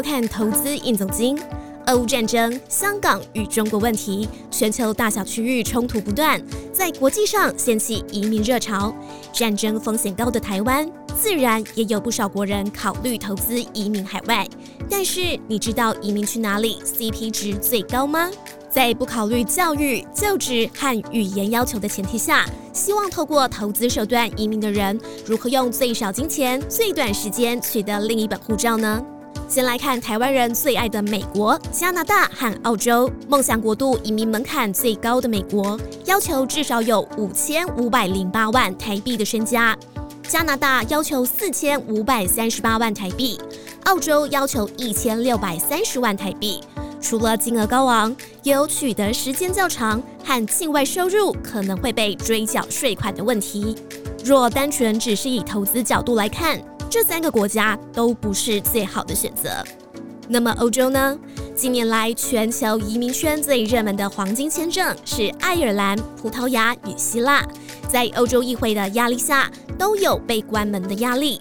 收看《投资应总经》。俄乌战争、香港与中国问题，全球大小区域冲突不断，在国际上掀起移民热潮。战争风险高的台湾，自然也有不少国人考虑投资移民海外。但是，你知道移民去哪里 CP 值最高吗？在不考虑教育、就职和语言要求的前提下，希望透过投资手段移民的人，如何用最少金钱、最短时间取得另一本护照呢？先来看台湾人最爱的美国、加拿大和澳洲。梦想国度移民门槛最高的美国，要求至少有五千五百零八万台币的身家；加拿大要求四千五百三十八万台币；澳洲要求一千六百三十万台币。除了金额高昂，也有取得时间较长和境外收入可能会被追缴税款的问题。若单纯只是以投资角度来看，这三个国家都不是最好的选择。那么欧洲呢？近年来全球移民圈最热门的黄金签证是爱尔兰、葡萄牙与希腊，在欧洲议会的压力下，都有被关门的压力。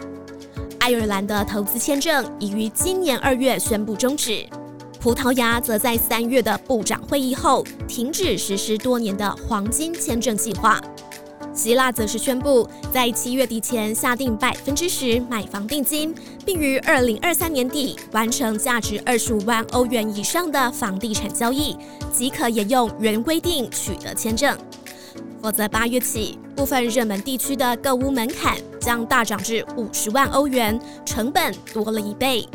爱尔兰的投资签证已于今年二月宣布终止。葡萄牙则在三月的部长会议后停止实施多年的黄金签证计划。希腊则是宣布在七月底前下定百分之十买房定金，并于二零二三年底完成价值二十五万欧元以上的房地产交易，即可沿用原规定取得签证。否则，八月起部分热门地区的购物门槛将大涨至五十万欧元，成本多了一倍。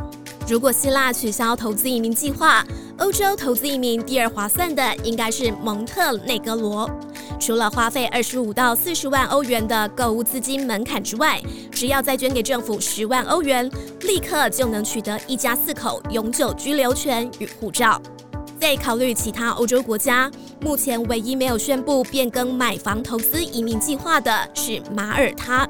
如果希腊取消投资移民计划，欧洲投资移民第二划算的应该是蒙特内哥罗。除了花费二十五到四十万欧元的购物资金门槛之外，只要再捐给政府十万欧元，立刻就能取得一家四口永久居留权与护照。再考虑其他欧洲国家，目前唯一没有宣布变更买房投资移民计划的是马耳他。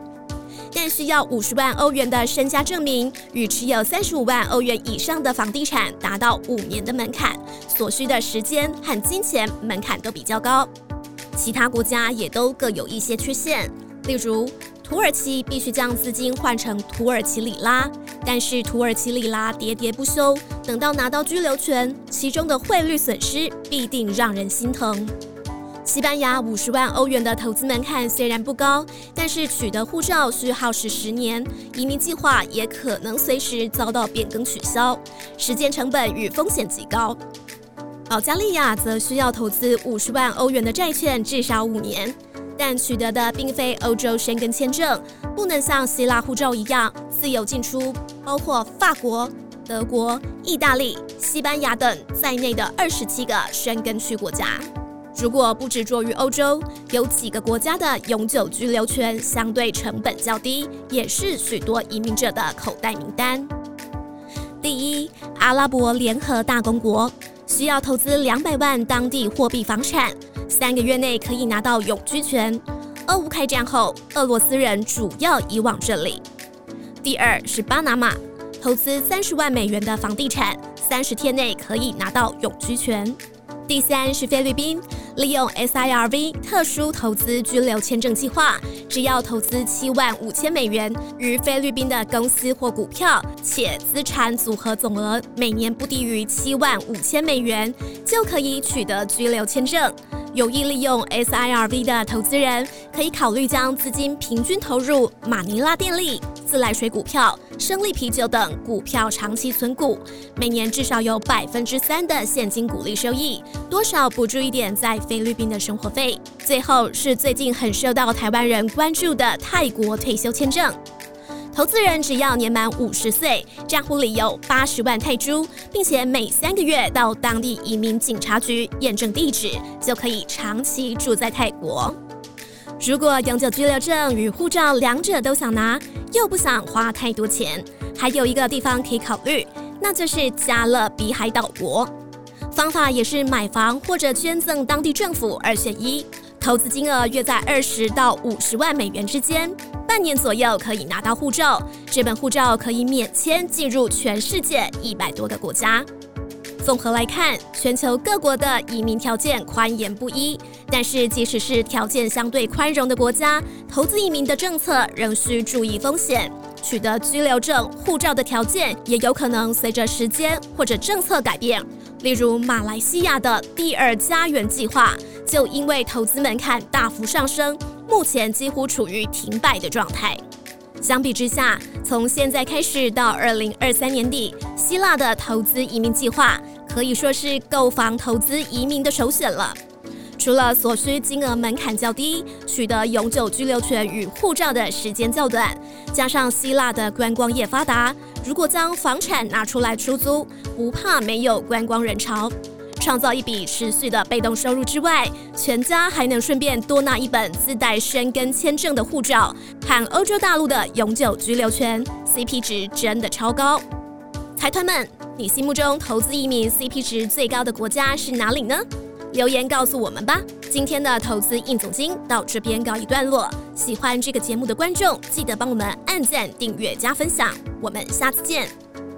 但需要五十万欧元的身家证明与持有三十五万欧元以上的房地产达到五年的门槛，所需的时间和金钱门槛都比较高。其他国家也都各有一些缺陷，例如土耳其必须将资金换成土耳其里拉，但是土耳其里拉喋喋不休，等到拿到居留权，其中的汇率损失必定让人心疼。西班牙五十万欧元的投资门槛虽然不高，但是取得护照需耗时十年，移民计划也可能随时遭到变更取消，时间成本与风险极高。保加利亚则需要投资五十万欧元的债券至少五年，但取得的并非欧洲申根签证，不能像希腊护照一样自由进出包括法国、德国、意大利、西班牙等在内的二十七个申根区国家。如果不执着于欧洲，有几个国家的永久居留权相对成本较低，也是许多移民者的口袋名单。第一，阿拉伯联合大公国需要投资两百万当地货币房产，三个月内可以拿到永居权。俄乌开战后，俄罗斯人主要移往这里。第二是巴拿马，投资三十万美元的房地产，三十天内可以拿到永居权。第三是菲律宾。利用 SIRV 特殊投资居留签证计划，只要投资七万五千美元于菲律宾的公司或股票，且资产组合总额每年不低于七万五千美元，就可以取得居留签证。有意利用 SIRV 的投资人，可以考虑将资金平均投入马尼拉电力。自来水股票、生力啤酒等股票长期存股，每年至少有百分之三的现金股利收益，多少补助一点在菲律宾的生活费。最后是最近很受到台湾人关注的泰国退休签证，投资人只要年满五十岁，账户里有八十万泰铢，并且每三个月到当地移民警察局验证地址，就可以长期住在泰国。如果永久居留证与护照两者都想拿，又不想花太多钱，还有一个地方可以考虑，那就是加勒比海岛国。方法也是买房或者捐赠当地政府二选一，投资金额约在二十到五十万美元之间，半年左右可以拿到护照。这本护照可以免签进入全世界一百多个国家。综合来看，全球各国的移民条件宽严不一，但是即使是条件相对宽容的国家，投资移民的政策仍需注意风险。取得居留证、护照的条件也有可能随着时间或者政策改变。例如，马来西亚的第二家园计划就因为投资门槛大幅上升，目前几乎处于停摆的状态。相比之下，从现在开始到二零二三年底，希腊的投资移民计划。可以说是购房投资移民的首选了。除了所需金额门槛较低，取得永久居留权与护照的时间较短，加上希腊的观光业发达，如果将房产拿出来出租，不怕没有观光人潮，创造一笔持续的被动收入之外，全家还能顺便多拿一本自带申根签证的护照和欧洲大陆的永久居留权，CP 值真的超高。财团们。你心目中投资移民 CP 值最高的国家是哪里呢？留言告诉我们吧。今天的投资应总经到这边告一段落。喜欢这个节目的观众，记得帮我们按赞、订阅、加分享。我们下次见。